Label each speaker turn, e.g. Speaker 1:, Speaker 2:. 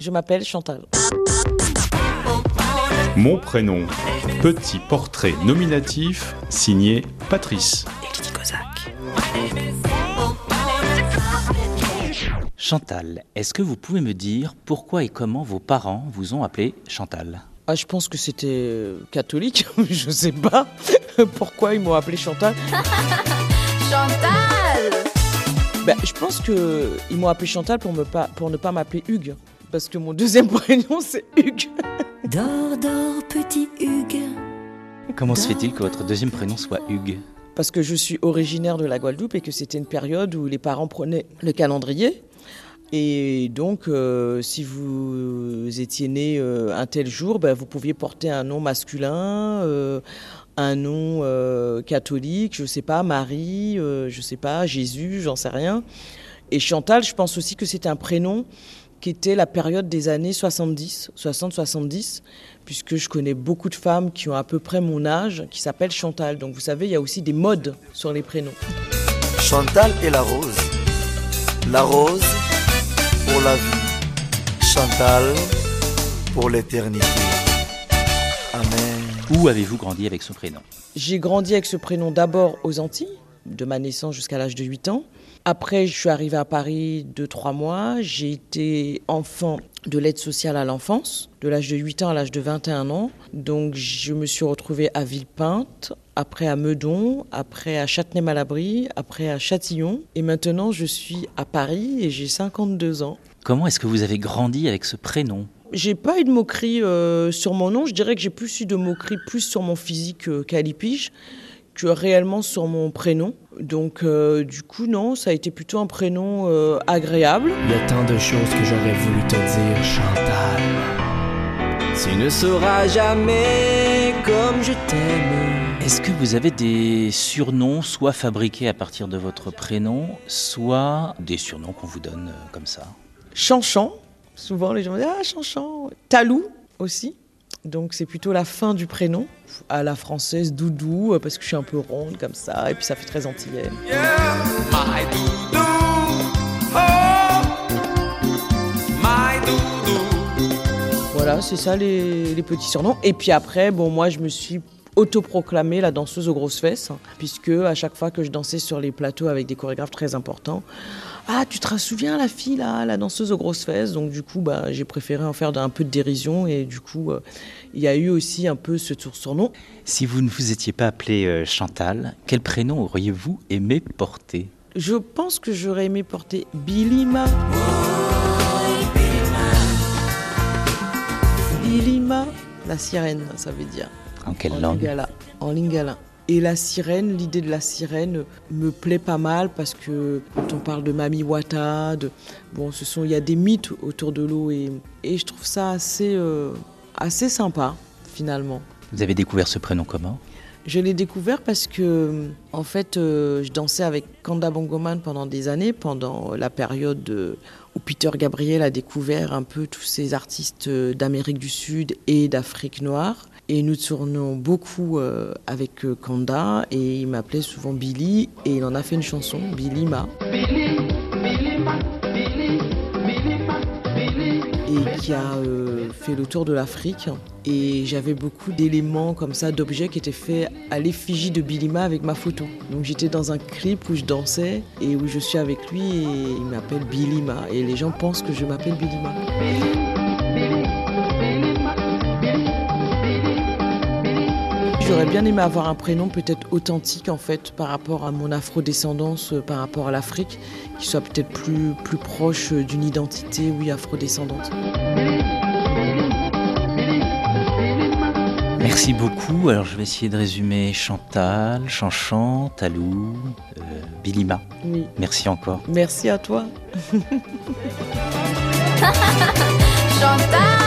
Speaker 1: Je m'appelle Chantal.
Speaker 2: Mon prénom, petit portrait nominatif signé Patrice.
Speaker 3: Chantal, est-ce que vous pouvez me dire pourquoi et comment vos parents vous ont appelé Chantal?
Speaker 1: Ah, je pense que c'était euh, catholique, je sais pas pourquoi ils m'ont appelé Chantal?
Speaker 4: Chantal
Speaker 1: Ben, je pense que ils m'ont appelé Chantal pour, me pas, pour ne pas m'appeler Hugues. Parce que mon deuxième prénom, c'est Hugues.
Speaker 4: Dors, dors, petit Hugues.
Speaker 3: Comment se fait-il que votre deuxième prénom soit Hugues
Speaker 1: Parce que je suis originaire de la Guadeloupe et que c'était une période où les parents prenaient le calendrier. Et donc, euh, si vous étiez né euh, un tel jour, ben, vous pouviez porter un nom masculin, euh, un nom euh, catholique, je sais pas, Marie, euh, je sais pas, Jésus, j'en sais rien. Et Chantal, je pense aussi que c'était un prénom qui était la période des années 70, 60-70, puisque je connais beaucoup de femmes qui ont à peu près mon âge, qui s'appellent Chantal. Donc vous savez, il y a aussi des modes sur les prénoms.
Speaker 5: Chantal et la rose. La rose pour la vie. Chantal pour l'éternité. Amen.
Speaker 3: Où avez-vous grandi avec ce prénom?
Speaker 1: J'ai grandi avec ce prénom d'abord aux Antilles, de ma naissance jusqu'à l'âge de 8 ans. Après, je suis arrivée à Paris 2-3 mois. J'ai été enfant de l'aide sociale à l'enfance, de l'âge de 8 ans à l'âge de 21 ans. Donc, je me suis retrouvée à Villepinte, après à Meudon, après à Châtenay-Malabry, après à Châtillon. Et maintenant, je suis à Paris et j'ai 52 ans.
Speaker 3: Comment est-ce que vous avez grandi avec ce prénom?
Speaker 1: J'ai pas eu de moquerie euh, sur mon nom. Je dirais que j'ai plus eu de moquerie plus sur mon physique euh, qu'à l'épige que réellement sur mon prénom. Donc, euh, du coup, non, ça a été plutôt un prénom euh, agréable.
Speaker 6: Il y a tant de choses que j'aurais voulu te dire, Chantal. Tu ne sauras jamais comme je t'aime.
Speaker 3: Est-ce que vous avez des surnoms, soit fabriqués à partir de votre prénom, soit des surnoms qu'on vous donne euh, comme ça?
Speaker 1: Chanchan, souvent les gens me disent Ah, Chanchan. Talou aussi. Donc, c'est plutôt la fin du prénom. À la française, Doudou, euh, parce que je suis un peu ronde comme ça, et puis ça fait très antillaise.
Speaker 7: My doudou, oh, my doudou.
Speaker 1: Voilà, c'est ça les, les petits surnoms. Et puis après, bon, moi, je me suis autoproclamée la danseuse aux grosses fesses, hein, puisque à chaque fois que je dansais sur les plateaux avec des chorégraphes très importants, ah, tu te souviens la fille là, la danseuse aux grosses fesses? Donc du coup, bah, j'ai préféré en faire un peu de dérision et du coup, euh, il y a eu aussi un peu ce tour surnom.
Speaker 3: Si vous ne vous étiez pas appelé euh, Chantal, quel prénom auriez-vous aimé porter?
Speaker 1: Je pense que j'aurais aimé porter Bilima. Bilima, la sirène, ça veut dire.
Speaker 3: En quelle
Speaker 1: en
Speaker 3: langue
Speaker 1: lingala, en lingala. Et la sirène, l'idée de la sirène me plaît pas mal parce que quand on parle de Mami Wata, de, bon, ce sont, il y a des mythes autour de l'eau et, et je trouve ça assez, euh, assez sympa finalement.
Speaker 3: Vous avez découvert ce prénom comment?
Speaker 1: Je l'ai découvert parce que, en fait, euh, je dansais avec Kanda Bongoman pendant des années, pendant la période de- où Peter Gabriel a découvert un peu tous ces artistes euh, d'Amérique du Sud et d'Afrique noire. Et nous tournions beaucoup euh, avec euh, Kanda et il m'appelait souvent Billy et il en a fait une chanson, Billy Ma. Et qui a euh, fait le tour de l'Afrique. Et j'avais beaucoup d'éléments comme ça, d'objets qui étaient faits à l'effigie de Bilima avec ma photo. Donc j'étais dans un clip où je dansais et où je suis avec lui et il m'appelle Bilima. Et les gens pensent que je m'appelle Bilima. J'aurais bien aimé avoir un prénom peut-être authentique en fait par rapport à mon afrodescendance, euh, par rapport à l'Afrique, qui soit peut-être plus, plus proche euh, d'une identité, oui, afrodescendante.
Speaker 3: Merci beaucoup. Alors je vais essayer de résumer Chantal, Chanchan, Talou, euh, Bilima.
Speaker 1: Oui.
Speaker 3: Merci encore.
Speaker 1: Merci à toi.
Speaker 4: Chantal